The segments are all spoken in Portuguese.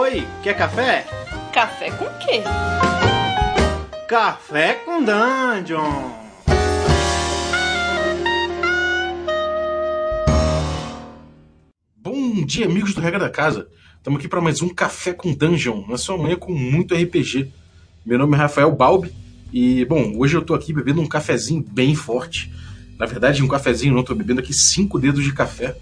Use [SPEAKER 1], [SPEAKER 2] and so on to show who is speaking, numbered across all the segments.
[SPEAKER 1] Oi, quer café?
[SPEAKER 2] Café com quê?
[SPEAKER 1] Café com Dungeon!
[SPEAKER 3] Bom dia, amigos do Regra da Casa. Estamos aqui para mais um Café com Dungeon, na sua manhã com muito RPG. Meu nome é Rafael Balbi e, bom, hoje eu tô aqui bebendo um cafezinho bem forte. Na verdade, um cafezinho não, tô bebendo aqui cinco dedos de café,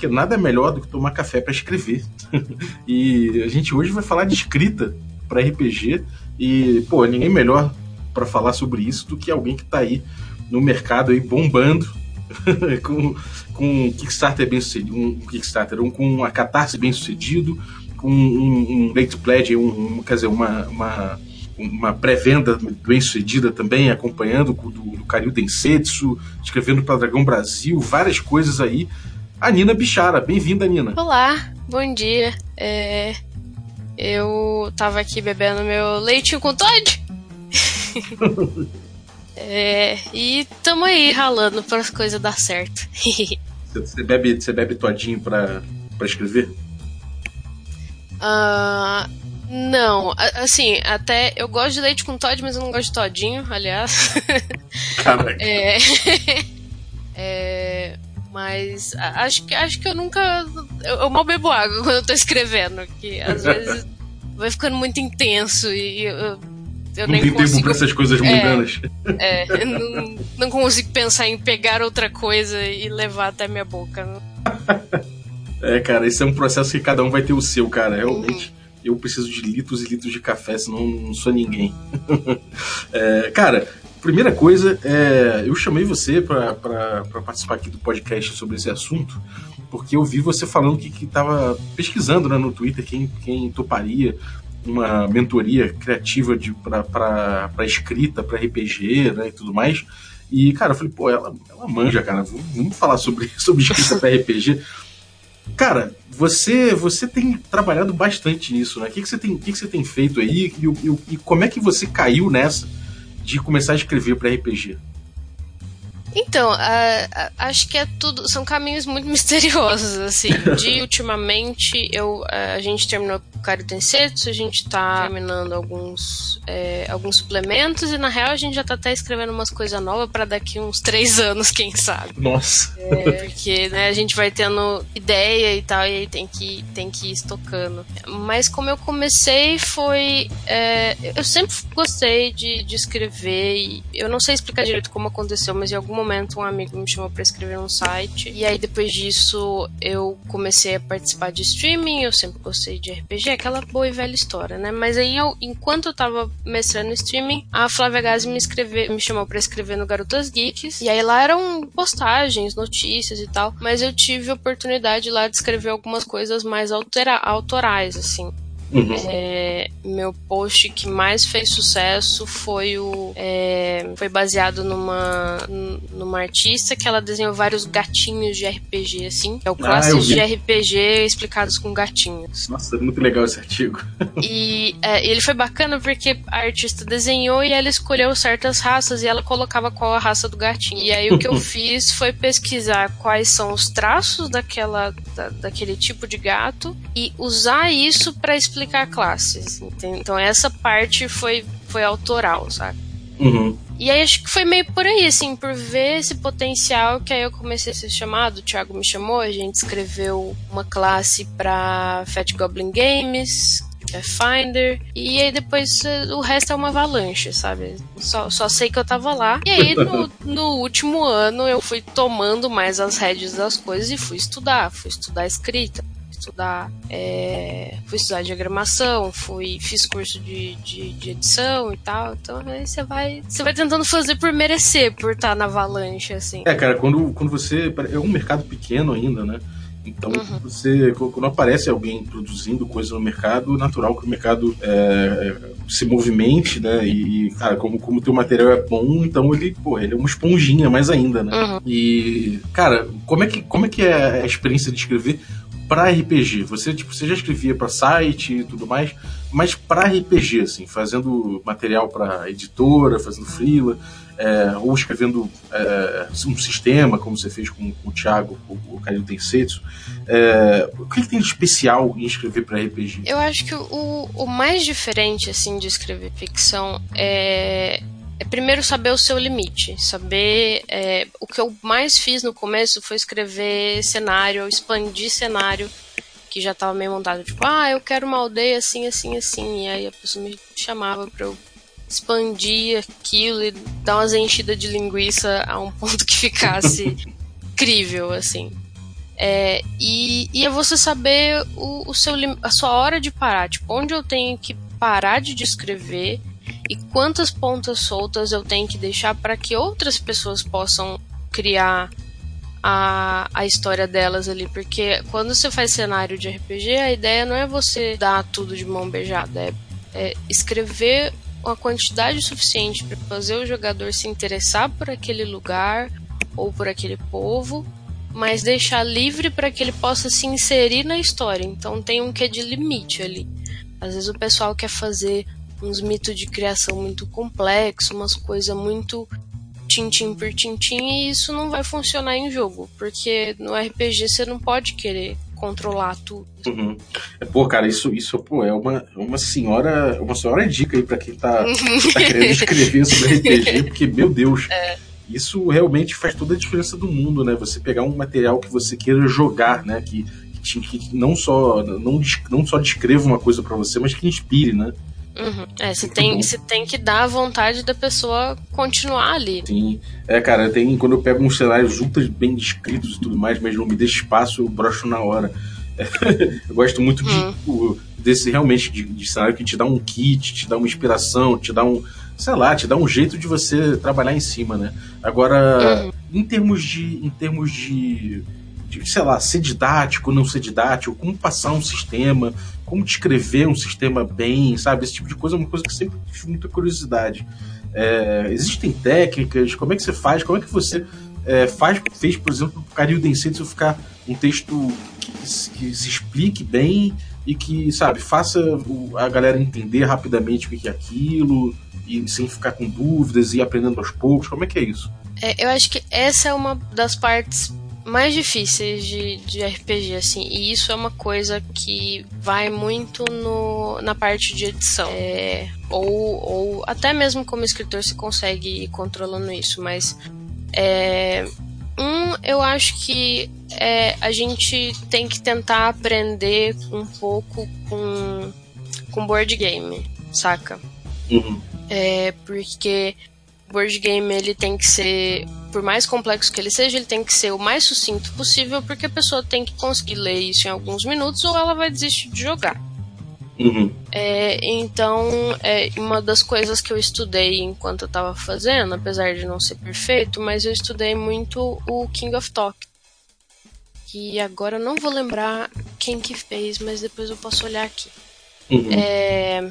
[SPEAKER 3] porque nada é melhor do que tomar café para escrever. e a gente hoje vai falar de escrita para RPG e, pô, ninguém melhor para falar sobre isso do que alguém que tá aí no mercado aí bombando com, com um Kickstarter bem sucedido, um Kickstarter, um, com uma catarse bem sucedido, com um, um late pledge, um, um, quer dizer, uma, uma, uma pré-venda bem sucedida também, acompanhando do, do Karyu Densetsu, escrevendo para Dragão Brasil, várias coisas aí. A Nina Bichara, bem-vinda, Nina.
[SPEAKER 2] Olá, bom dia. É, eu tava aqui bebendo meu leitinho com Todd. é, e tamo aí ralando para as coisas dar certo.
[SPEAKER 3] Você bebe, você bebe todinho pra, pra escrever?
[SPEAKER 2] Uh, não, assim, até eu gosto de leite com Todd, mas eu não gosto de todinho, aliás.
[SPEAKER 3] Caraca.
[SPEAKER 2] é, é, mas acho que, acho que eu nunca. Eu, eu, mal bebo água quando eu tô escrevendo, que às vezes vai ficando muito intenso e eu, eu
[SPEAKER 3] não nem tem consigo... tempo pra essas coisas mundanas.
[SPEAKER 2] É, é não, não, consigo pensar em pegar outra coisa e levar até minha boca. Né?
[SPEAKER 3] é, cara, esse é um processo que cada um vai ter o seu, cara. Realmente, uhum. eu preciso de litros e litros de café, senão não sou ninguém. é, cara, primeira coisa, é, eu chamei você para participar aqui do podcast sobre esse assunto, porque eu vi você falando que, que tava pesquisando né, no Twitter quem, quem toparia uma mentoria criativa para escrita, para RPG né, e tudo mais. E, cara, eu falei, pô, ela, ela manja, cara, vamos falar sobre, sobre escrita para RPG. Cara, você você tem trabalhado bastante nisso, né? O que, que, você, tem, que, que você tem feito aí e, e, e como é que você caiu nessa de começar a escrever para RPG?
[SPEAKER 2] Então, acho que é tudo. São caminhos muito misteriosos, assim. De ultimamente, eu, a gente terminou o Kari Tensetsu, a gente tá terminando alguns, é, alguns suplementos, e na real a gente já tá até escrevendo umas coisas novas para daqui uns três anos, quem sabe.
[SPEAKER 3] Nossa!
[SPEAKER 2] É, porque né, a gente vai tendo ideia e tal, e aí tem que, tem que ir estocando. Mas como eu comecei foi. É, eu sempre gostei de, de escrever, e eu não sei explicar direito como aconteceu, mas em algum momento um amigo me chamou para escrever um site. E aí depois disso eu comecei a participar de streaming, eu sempre gostei de RPG, aquela boa e velha história, né? Mas aí eu, enquanto eu tava mestrando streaming, a Flávia Gazi me, escrever, me chamou para escrever no Garotas Geeks. E aí lá eram postagens, notícias e tal. Mas eu tive a oportunidade lá de escrever algumas coisas mais autorais, assim. Uhum. É, meu post que mais fez sucesso foi o é, foi baseado numa numa artista que ela desenhou vários gatinhos de RPG assim, é o ah, classes ah, de RPG explicados com gatinhos.
[SPEAKER 3] Nossa, muito legal esse artigo.
[SPEAKER 2] e é, ele foi bacana porque a artista desenhou e ela escolheu certas raças e ela colocava qual a raça do gatinho. E aí o que eu fiz foi pesquisar quais são os traços daquela da, daquele tipo de gato e usar isso para explicar explicar classes. Então essa parte foi, foi autoral, sabe?
[SPEAKER 3] Uhum.
[SPEAKER 2] E aí acho que foi meio por aí, assim, por ver esse potencial que aí eu comecei a ser chamado, o Thiago me chamou, a gente escreveu uma classe pra Fat Goblin Games, Pathfinder, e aí depois eh, o resto é uma avalanche, sabe? Só, só sei que eu tava lá. E aí no, no último ano eu fui tomando mais as rédeas das coisas e fui estudar, fui estudar escrita estudar, é, fui estudar diagramação, fui, fiz curso de, de, de, edição e tal. Então aí você vai, você vai tentando fazer por merecer, por estar na avalanche, assim.
[SPEAKER 3] É, cara, quando, quando você. É um mercado pequeno ainda, né? Então, uhum. você, quando aparece alguém produzindo coisa no mercado, natural que o mercado é, é, se movimente, né? E, cara, como, como o teu material é bom, então ele, pô, ele é uma esponjinha mais ainda, né?
[SPEAKER 2] Uhum.
[SPEAKER 3] E, cara, como é, que, como é que é a experiência de escrever para RPG? Você, tipo, você já escrevia para site e tudo mais, mas para RPG, assim, fazendo material para editora, fazendo freela, é, ou escrevendo é, um sistema, como você fez com, com o Thiago, o, o Carinho Tensetsu, é, o que, que, tem de especial em escrever para RPG?
[SPEAKER 2] Eu acho que o, o mais diferente, assim, de escrever ficção é é primeiro saber o seu limite, saber é, o que eu mais fiz no começo foi escrever cenário, expandir cenário que já estava meio montado, tipo, ah, eu quero uma aldeia assim, assim, assim, e aí a pessoa me chamava para eu expandir aquilo e dar umas enchidas de linguiça a um ponto que ficasse crível, assim. É, e, e é você saber o, o seu, a sua hora de parar, tipo, onde eu tenho que parar de descrever e quantas pontas soltas eu tenho que deixar para que outras pessoas possam criar a, a história delas ali, porque quando você faz cenário de RPG, a ideia não é você dar tudo de mão beijada, é, é escrever uma quantidade suficiente para fazer o jogador se interessar por aquele lugar ou por aquele povo, mas deixar livre para que ele possa se inserir na história. Então tem um que de limite ali. Às vezes o pessoal quer fazer uns mitos de criação muito complexos, umas coisas muito tintim por tintim, e isso não vai funcionar em jogo, porque no RPG você não pode querer controlar tudo.
[SPEAKER 3] Uhum. É, pô, cara, isso, isso pô, é uma, uma senhora uma senhora dica aí para quem tá, tá querendo escrever sobre RPG, porque, meu Deus, é. isso realmente faz toda a diferença do mundo, né? Você pegar um material que você queira jogar, né? Que, que, que não só não, não só descreva uma coisa para você, mas que inspire, né?
[SPEAKER 2] Uhum. É, você tem, você tem que dar a vontade da pessoa continuar ali.
[SPEAKER 3] Sim. É, cara, tem, quando eu pego uns cenários ultra bem descritos e tudo mais, mas não me deixa espaço, eu brocho na hora. Eu gosto muito de, uhum. desse realmente de, de cenário que te dá um kit, te dá uma inspiração, te dá um, sei lá, te dá um jeito de você trabalhar em cima, né? Agora, uhum. em termos de, em termos de de, sei lá, ser didático, não ser didático, como passar um sistema, como descrever um sistema bem, sabe? Esse tipo de coisa é uma coisa que sempre tive muita curiosidade. É, existem técnicas, como é que você faz, como é que você é, faz, fez, por exemplo, o Cario Densetsu ficar um texto que, que, se explique bem e que, sabe, faça a galera entender rapidamente o que é aquilo e sem ficar com dúvidas e aprendendo aos poucos, como é que é isso?
[SPEAKER 2] É, eu acho que essa é uma das partes mais difíceis de, de RPG, assim, e isso é uma coisa que vai muito no, na parte de edição. É, ou, ou até mesmo como escritor você consegue ir controlando isso, mas é, um, eu acho que é, a gente tem que tentar aprender um pouco com, com board game, saca?
[SPEAKER 3] Uhum.
[SPEAKER 2] É, porque board game ele tem que ser, por mais complexo que ele seja, ele tem que ser o mais sucinto possível, porque a pessoa tem que conseguir ler isso em alguns minutos ou ela vai desistir de jogar.
[SPEAKER 3] Uhum.
[SPEAKER 2] É, então, é, uma das coisas que eu estudei enquanto eu estava fazendo, apesar de não ser perfeito, mas eu estudei muito o King of Talk. Que agora eu não vou lembrar quem que fez, mas depois eu posso olhar aqui.
[SPEAKER 3] Uhum.
[SPEAKER 2] É,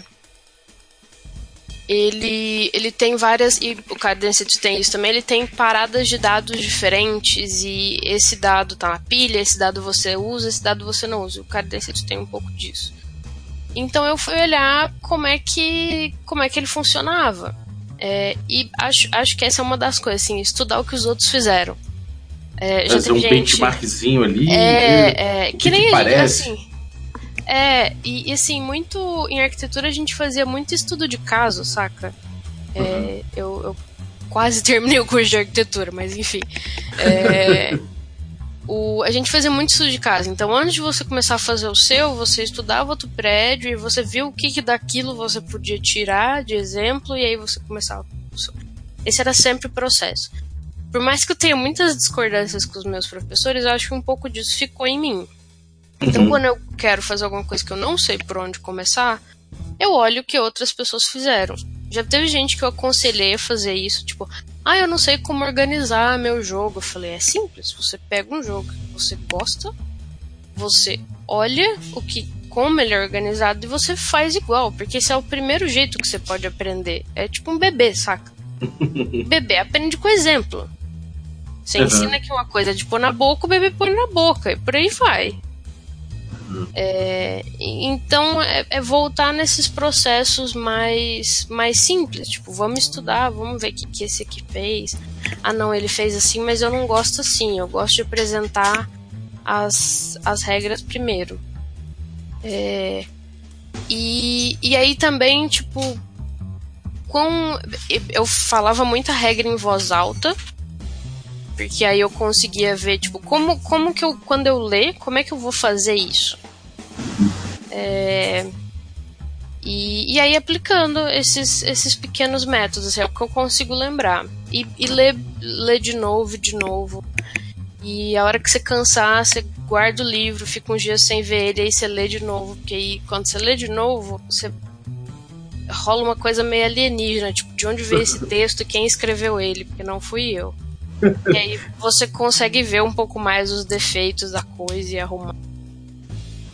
[SPEAKER 2] ele, ele tem várias, e o Cadence tem isso também, ele tem paradas de dados diferentes e esse dado tá na pilha, esse dado você usa, esse dado você não usa. O Cadence tem um pouco disso. Então eu fui olhar como é que, como é que ele funcionava. É, e acho, acho que essa é uma das coisas, assim, estudar o que os outros fizeram.
[SPEAKER 3] É, Fazer um gente, benchmarkzinho ali.
[SPEAKER 2] É, é que, que nem que parece. assim, é, e, e, assim, muito. Em arquitetura a gente fazia muito estudo de caso, saca? É, uhum. eu, eu, quase terminei o curso de arquitetura, mas enfim. É, o, a gente fazia muito estudo de caso. Então, antes de você começar a fazer o seu, você estudava outro prédio e você viu o que, que daquilo você podia tirar de exemplo e aí você começava. Esse era sempre o processo. Por mais que eu tenha muitas discordâncias com os meus professores, eu acho que um pouco disso ficou em mim. Então, uhum. quando eu quero fazer alguma coisa que eu não sei por onde começar, eu olho o que outras pessoas fizeram. Já teve gente que eu aconselhei a fazer isso, tipo, ah, eu não sei como organizar meu jogo. Eu falei, é simples, você pega um jogo que você gosta, você olha o que como ele é organizado e você faz igual, porque esse é o primeiro jeito que você pode aprender. É tipo um bebê, saca? bebê aprende com exemplo. Você uhum. ensina que uma coisa é de pôr na boca, o bebê põe na boca, e por aí vai. É, então é, é, voltar nesses processos mais, mais simples, tipo, vamos estudar, vamos ver o que, que esse aqui fez. Ah não, ele fez assim, mas eu não gosto assim, eu gosto de apresentar as, as regras primeiro. É, e, e aí também, tipo, com, eu falava muita regra em voz alta, porque aí eu conseguia ver, tipo, como, como que eu, quando eu ler, como é que eu vou fazer isso? É, e, e aí aplicando esses, esses pequenos métodos, assim, é o que eu consigo lembrar. E, e ler, ler de novo, de novo. E a hora que você cansar, você guarda o livro, fica uns dias sem ver ele, aí você lê de novo. Porque aí quando você lê de novo, você rola uma coisa meio alienígena, tipo, de onde veio esse texto e quem escreveu ele, porque não fui eu. e aí você consegue ver um pouco mais os defeitos da coisa e arrumar.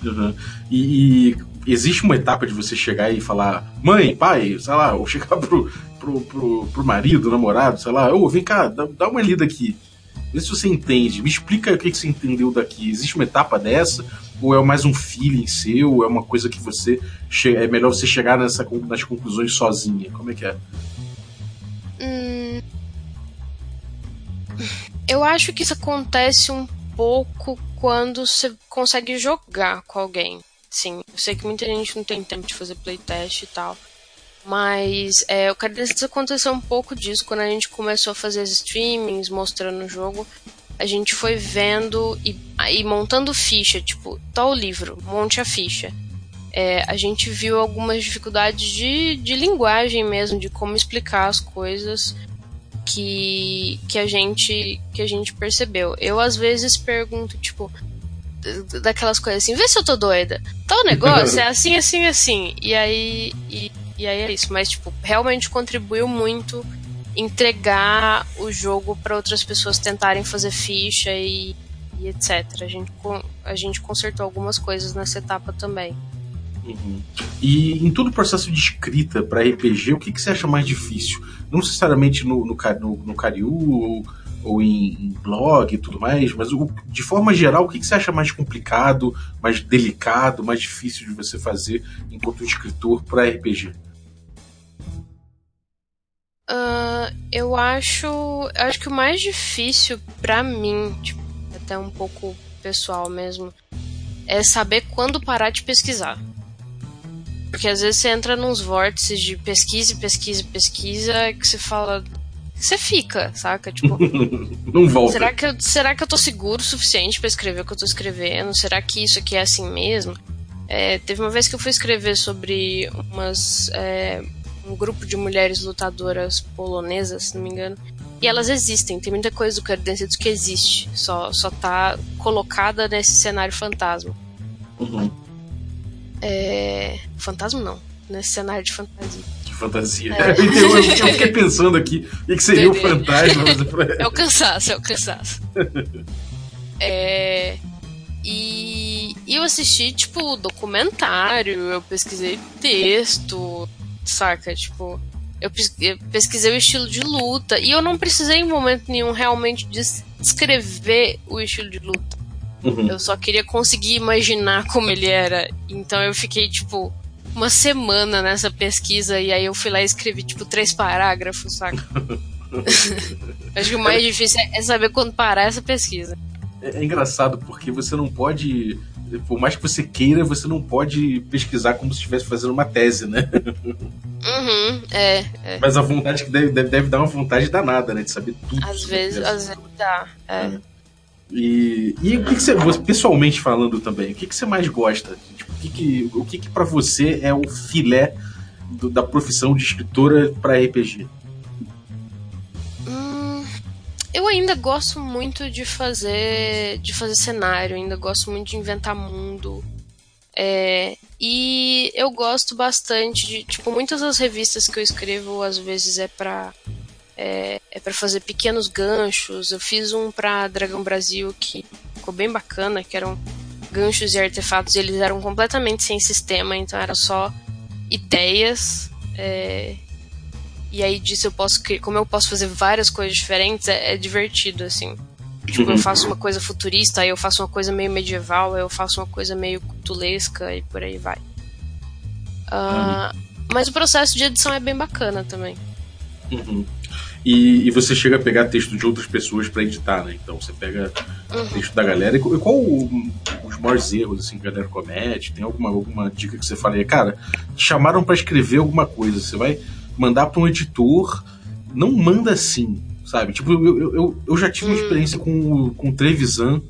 [SPEAKER 3] Uhum. E, e, existe uma etapa de você chegar e falar, mãe, pai, sei lá, ou chegar pro, pro, pro, pro marido, namorado, sei lá, ô, vem cá, dá, dá uma lida aqui. Vê se você entende. Me explica o que, que você entendeu daqui. Existe uma etapa dessa? Ou é mais um feeling seu? É uma coisa que você. É melhor você chegar nessa, nas conclusões sozinha? Como é que é?
[SPEAKER 2] Hum, eu acho que isso acontece um pouco quando você consegue jogar com alguém. Sim, eu sei que muita gente não tem tempo de fazer playtest e tal. Mas é, que aconteceu um pouco disso quando a gente começou a fazer streamings, mostrando o jogo. A gente foi vendo e, e montando ficha, tipo, tal livro, monte a ficha. É, a gente viu algumas dificuldades de, de linguagem mesmo, de como explicar as coisas que, que, a gente, que a gente percebeu. Eu às vezes pergunto, tipo, daquelas coisas assim, vê se eu tô doida. Tal negócio é assim, assim, assim. E aí. E, e aí é isso. Mas, tipo, realmente contribuiu muito entregar o jogo para outras pessoas tentarem fazer ficha e, e, etc. A gente, a gente consertou algumas coisas nessa etapa também.
[SPEAKER 3] Uhum. E em todo o processo de escrita para RPG, o que, que você acha mais difícil? Não necessariamente no, no, no, no Cariú ou, ou em, em, blog e tudo mais, mas o, de forma geral, o que, que você acha mais complicado, mais delicado, mais difícil de você fazer enquanto escritor para RPG?
[SPEAKER 2] Uh, eu acho. Acho que o mais difícil para mim, tipo, até um pouco pessoal mesmo, é saber quando parar de pesquisar. Porque às vezes você entra nos vórtices de pesquisa, pesquisa, pesquisa, que você fala. Você fica, saca? Tipo.
[SPEAKER 3] Não volta.
[SPEAKER 2] Será que, eu, será que eu tô seguro o suficiente para escrever o que eu tô escrevendo? Será que isso aqui é assim mesmo? É, teve uma vez que eu fui escrever sobre umas é, um grupo de mulheres lutadoras polonesas, se não me engano. E elas existem, tem muita coisa do Cardêncidos que existe, só, só tá colocada nesse cenário fantasma.
[SPEAKER 3] Uhum.
[SPEAKER 2] É... Fantasma não, nesse cenário de fantasia.
[SPEAKER 3] De fantasia. É. eu, eu, fiquei pensando aqui o que seria o fantasma. Mas...
[SPEAKER 2] É o cansaço, é o cansaço. é... E, e eu assisti, tipo, documentário, eu pesquisei texto, saca? Tipo, eu pesquisei o estilo de luta e eu não precisei em momento nenhum realmente descrever o estilo de luta. Uhum. Eu só queria conseguir imaginar como ele era. Então eu fiquei, tipo, uma semana nessa pesquisa e aí eu fui lá e escrevi, tipo, três parágrafos, saca? Acho que o mais difícil é saber quando parar essa pesquisa.
[SPEAKER 3] É, é engraçado porque você não pode por mais que você queira, você não pode pesquisar como se estivesse fazendo uma tese, né?
[SPEAKER 2] Uhum, é, é.
[SPEAKER 3] Mas a vontade que deve, deve, deve, dar uma vontade danada, né? De saber tudo.
[SPEAKER 2] Às vezes, às vezes dá, é. é.
[SPEAKER 3] E, e o que, que você, pessoalmente falando também, o que, que você mais gosta? Tipo, o que, que, o que, que para você é o filé do, da profissão de escritora para RPG?
[SPEAKER 2] Eu ainda gosto muito de fazer de fazer cenário, ainda gosto muito de inventar mundo. É, e eu gosto bastante de, tipo, muitas das revistas que eu escrevo às vezes é para é, é para fazer pequenos ganchos. Eu fiz um para Dragão Brasil que ficou bem bacana, que eram ganchos e artefatos, e eles eram completamente sem sistema, então era só ideias. É, e aí disso eu posso como eu posso fazer várias coisas diferentes, é, é divertido assim. Tipo,
[SPEAKER 3] Uhum.
[SPEAKER 2] eu faço uma coisa futurista, aí eu faço uma coisa meio medieval, aí eu faço uma coisa meio cultulesca e por aí vai. Ah, Mas o processo de edição é bem bacana também.
[SPEAKER 3] Uhum. E, e você chega a pegar texto de outras pessoas pra editar, né? Então você pega
[SPEAKER 2] Uhum.
[SPEAKER 3] texto da galera. E qual, o- os maiores erros assim, que a galera comete? Tem alguma, alguma dica que você fala aí? Cara, te chamaram pra escrever alguma coisa. Você vai mandar pra um editor, não manda assim, sabe? Tipo, eu, eu, eu, já tive uma
[SPEAKER 2] Hum.
[SPEAKER 3] experiência com, com o Trevisan.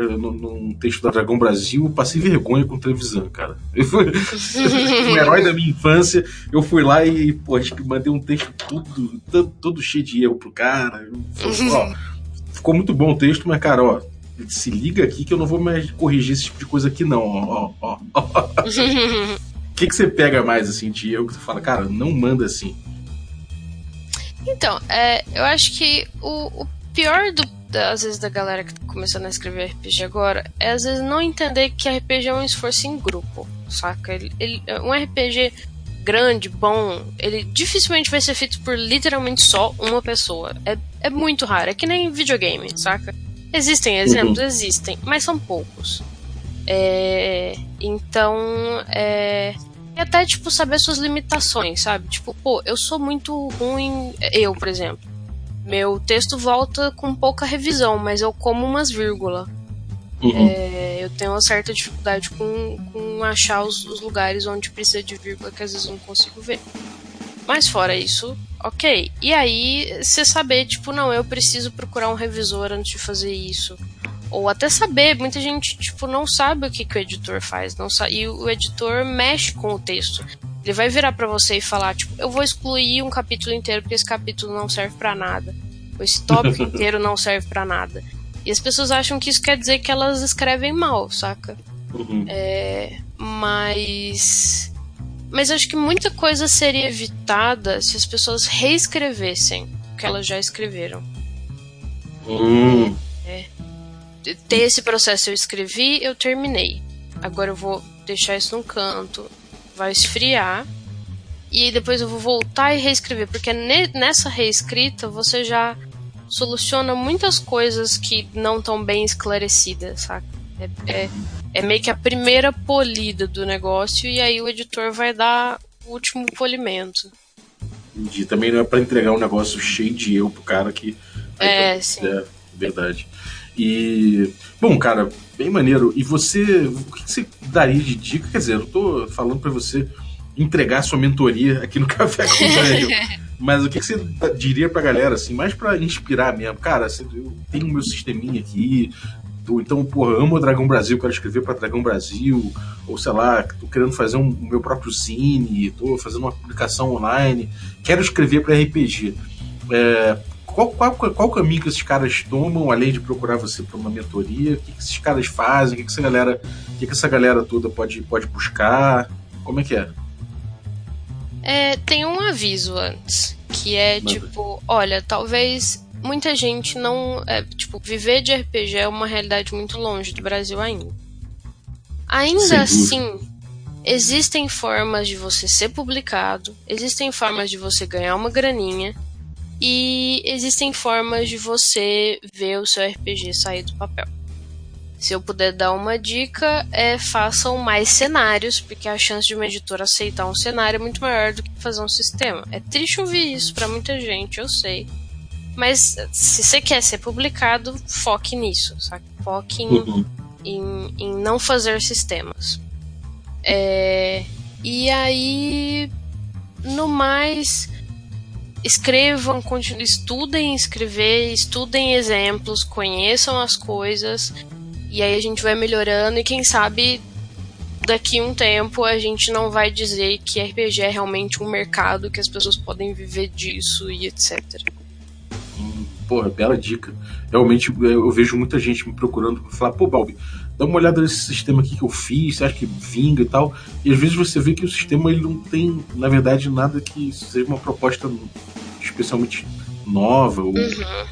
[SPEAKER 3] Num texto da Dragão Brasil, passei vergonha com o Trevisan, cara. Eu fui, um herói da minha infância. Eu fui lá e, pô, acho que mandei um texto todo, todo, todo cheio de erro pro cara. Eu- ó, ficou muito bom o texto, mas, cara, ó, se liga aqui que eu não vou mais corrigir esse tipo de coisa aqui, não. Ó, ó, ó. O que, que você pega mais, assim, de erro que você fala, cara, não manda assim?
[SPEAKER 2] Então, é, eu acho que o, o pior do, da- às vezes da galera que tá começando a escrever RPG agora é às vezes não entender que RPG é um esforço em grupo, saca? Ele, ele- um RPG grande, bom, ele dificilmente vai ser feito por literalmente só uma pessoa. É, é muito raro, é que nem videogame, saca? Existem exemplos, existem, mas são poucos. É, então, é, e até, tipo, saber suas limitações, sabe? Tipo, pô, eu sou muito ruim. Eu, por exemplo. Meu texto volta com pouca revisão, mas eu como umas vírgulas.
[SPEAKER 3] Uhum.
[SPEAKER 2] É, eu tenho uma certa dificuldade com, com achar os, os lugares onde precisa de vírgula que às vezes eu não consigo ver. Mas fora isso, ok. E aí, você saber, tipo, não, eu preciso procurar um revisor antes de fazer isso. Ou até saber, muita gente, tipo, não sabe o que, que o editor faz. Não e o editor mexe com o texto. Ele vai virar pra você e falar, tipo, eu vou excluir um capítulo inteiro porque esse capítulo não serve pra nada. Ou esse tópico inteiro não serve pra nada. E as pessoas acham que isso quer dizer que elas escrevem mal, saca?
[SPEAKER 3] Uhum.
[SPEAKER 2] É, mas. Mas acho que muita coisa seria evitada se as pessoas reescrevessem o que elas já escreveram.
[SPEAKER 3] Hum.
[SPEAKER 2] Ter esse processo, eu escrevi, eu terminei. Agora eu vou deixar isso num canto, vai esfriar, e depois eu vou voltar e reescrever, porque ne- nessa reescrita você já soluciona muitas coisas que não estão bem esclarecidas, saca? É, é, é meio que a primeira polida do negócio, e aí o editor vai dar o último polimento.
[SPEAKER 3] Entendi. Também não é pra entregar um negócio cheio de erro pro cara que.
[SPEAKER 2] É, sim.
[SPEAKER 3] É, verdade. E. Bom, cara, bem maneiro. E você. O que você daria de dica? Quer dizer, eu tô falando pra você entregar sua mentoria aqui no Café com Daniel. Mas o que você diria pra galera, assim, mais pra inspirar mesmo? Cara, assim, eu tenho o meu sisteminha aqui. Então, porra, amo o Dragão Brasil, quero escrever pra Dragão Brasil, ou sei lá, tô querendo fazer um, o meu próprio zine, tô fazendo uma publicação online, quero escrever pra RPG. É, qual, qual, qual o caminho que esses caras tomam, além de procurar você para uma mentoria? O que, que esses caras fazem? O que, que essa galera, o que, que essa galera toda pode, pode buscar? Como é que é?
[SPEAKER 2] É, tem um aviso antes, que é
[SPEAKER 3] Manda.
[SPEAKER 2] tipo, olha, talvez muita gente não. É, tipo, viver de RPG é uma realidade muito longe do Brasil ainda. Ainda assim, existem formas de você ser publicado, existem formas de você ganhar uma graninha, e existem formas de você ver o seu RPG sair do papel. Se eu puder dar uma dica, é façam mais cenários, porque a chance de uma editora aceitar um cenário é muito maior do que fazer um sistema. É triste ouvir isso pra muita gente, eu sei. Mas se você quer ser publicado, foque nisso, sabe? Foque em,
[SPEAKER 3] Uhum.
[SPEAKER 2] em, em não fazer sistemas. É, e aí, no mais, escrevam, continuem, estudem escrever, estudem exemplos, conheçam as coisas, e aí a gente vai melhorando, e quem sabe daqui um tempo a gente não vai dizer que RPG é realmente um mercado que as pessoas podem viver disso e etc.
[SPEAKER 3] Porra, bela dica. Realmente eu vejo muita gente me procurando pra falar, pô, Balbi, dá uma olhada nesse sistema aqui que eu fiz, você acha que vinga e tal. E às vezes você vê que o sistema ele não tem, na verdade, nada que seja uma proposta especialmente nova ou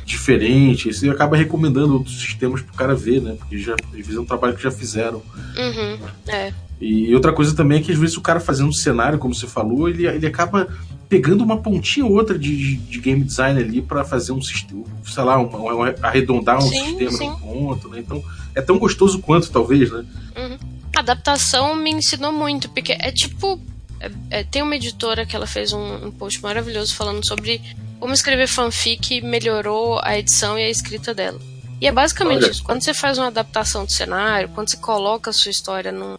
[SPEAKER 3] diferente. E você acaba recomendando outros sistemas pro cara ver, né? Porque já, às vezes é um trabalho que já fizeram.
[SPEAKER 2] Uhum, é.
[SPEAKER 3] E outra coisa também é que às vezes o cara fazendo um cenário, como você falou, ele, ele acaba pegando uma pontinha ou outra de, de, de game design ali para fazer um sistema, sei lá, uma, uma, arredondar um sim, sistema sim. no ponto, né? Então é tão gostoso quanto, talvez, né?
[SPEAKER 2] Uhum. A adaptação me ensinou muito, porque é tipo. É, é, tem uma editora que ela fez um, um post maravilhoso falando sobre como escrever fanfic melhorou a edição e a escrita dela. E é basicamente Olha. isso. Quando você faz uma adaptação do cenário, quando você coloca a sua história num,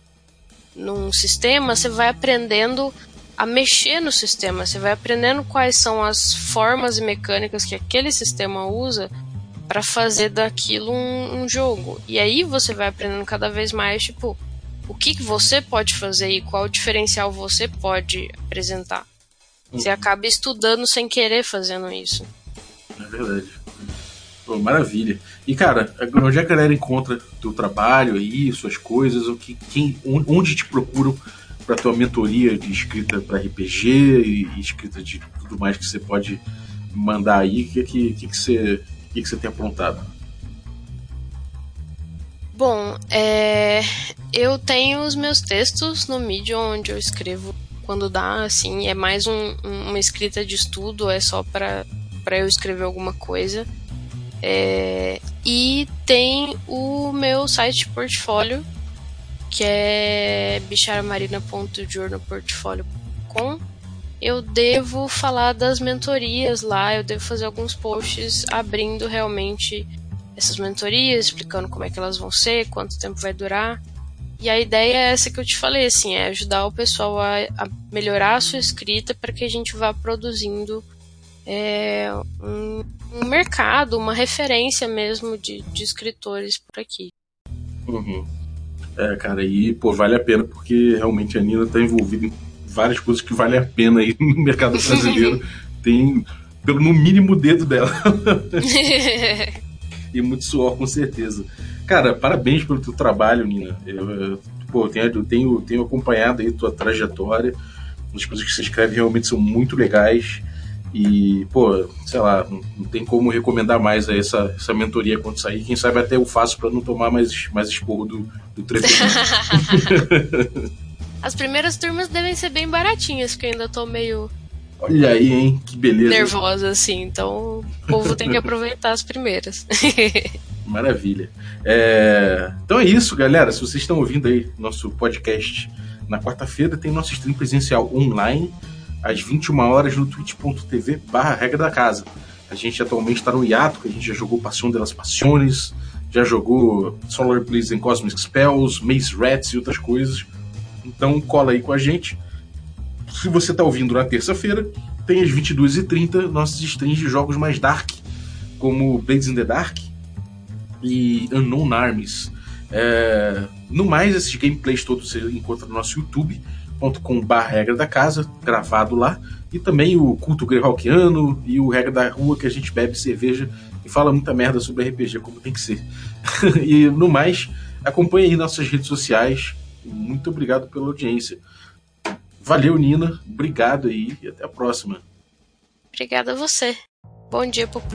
[SPEAKER 2] num sistema, você vai aprendendo a mexer no sistema, você vai aprendendo quais são as formas e mecânicas que aquele sistema usa para fazer daquilo um, um, jogo. E aí você vai aprendendo cada vez mais, tipo, o que, que você pode fazer e qual diferencial você pode apresentar. Você uhum. acaba estudando sem querer fazendo isso.
[SPEAKER 3] É verdade. Pô, maravilha. E cara, onde é que a galera encontra teu trabalho aí, suas coisas, o que, quem, onde te procuram para tua mentoria de escrita para RPG e, e, escrita de tudo mais que você pode mandar aí? O que, que, que, que, você, que, que você tem aprontado?
[SPEAKER 2] Bom, é, eu tenho os meus textos no Medium onde eu escrevo quando dá, assim, é mais um, uma escrita de estudo, é só para eu escrever alguma coisa. É, e tem o meu site portfólio, que é bicharamarina.jornoportfolio.com. Eu devo falar das mentorias lá, eu devo fazer alguns posts abrindo realmente essas mentorias, explicando como é que elas vão ser, quanto tempo vai durar. E a ideia é essa que eu te falei, assim, é ajudar o pessoal a, a melhorar a sua escrita para que a gente vá produzindo é, um, um, mercado, uma referência mesmo de, de escritores por aqui.
[SPEAKER 3] Uhum. É, cara, e pô, vale a pena porque realmente a Nina está envolvida em várias coisas que vale a pena aí no mercado brasileiro. Tem, pelo no mínimo, o dedo dela. e muito suor, com certeza. Cara, parabéns pelo teu trabalho, Nina. Eu, eu, pô, tenho, tenho, tenho acompanhado aí tua trajetória. As coisas que você escreve realmente são muito legais. E, pô, sei lá, não, tem como recomendar mais essa, essa mentoria quando sair. Quem sabe até eu faço para não tomar mais, mais esporro do, do
[SPEAKER 2] As primeiras turmas devem ser bem baratinhas, porque eu ainda tô meio.
[SPEAKER 3] Olha aí, hein? Que beleza.
[SPEAKER 2] Nervosa, assim. Então o povo tem que aproveitar as primeiras.
[SPEAKER 3] Maravilha. É... Então é isso, galera. Se vocês estão ouvindo aí nosso podcast na quarta-feira, tem nosso stream presencial online às 21 horas no twitch.tv barra regra da casa. A gente atualmente está no hiato, que a gente já jogou Passion delas Passiones, já jogou Solar Blaze and Cosmic Spells, Maze Rats e outras coisas. Então cola aí com a gente. Se você está ouvindo na terça-feira, tem às 22h30 nossos streams de jogos mais dark, como Blades in the Dark, e Unknown Armies. É, no mais, esses gameplays todos você encontra no nosso youtube.com.br regra da casa, gravado lá, e também o culto greyhawkiano e o regra da rua que a gente bebe cerveja e fala muita merda sobre RPG como tem que ser. e no mais, acompanhe aí nossas redes sociais. Muito obrigado pela audiência. Valeu, Nina. Obrigado aí e até a próxima.
[SPEAKER 2] Obrigada a você. Bom dia, Popo.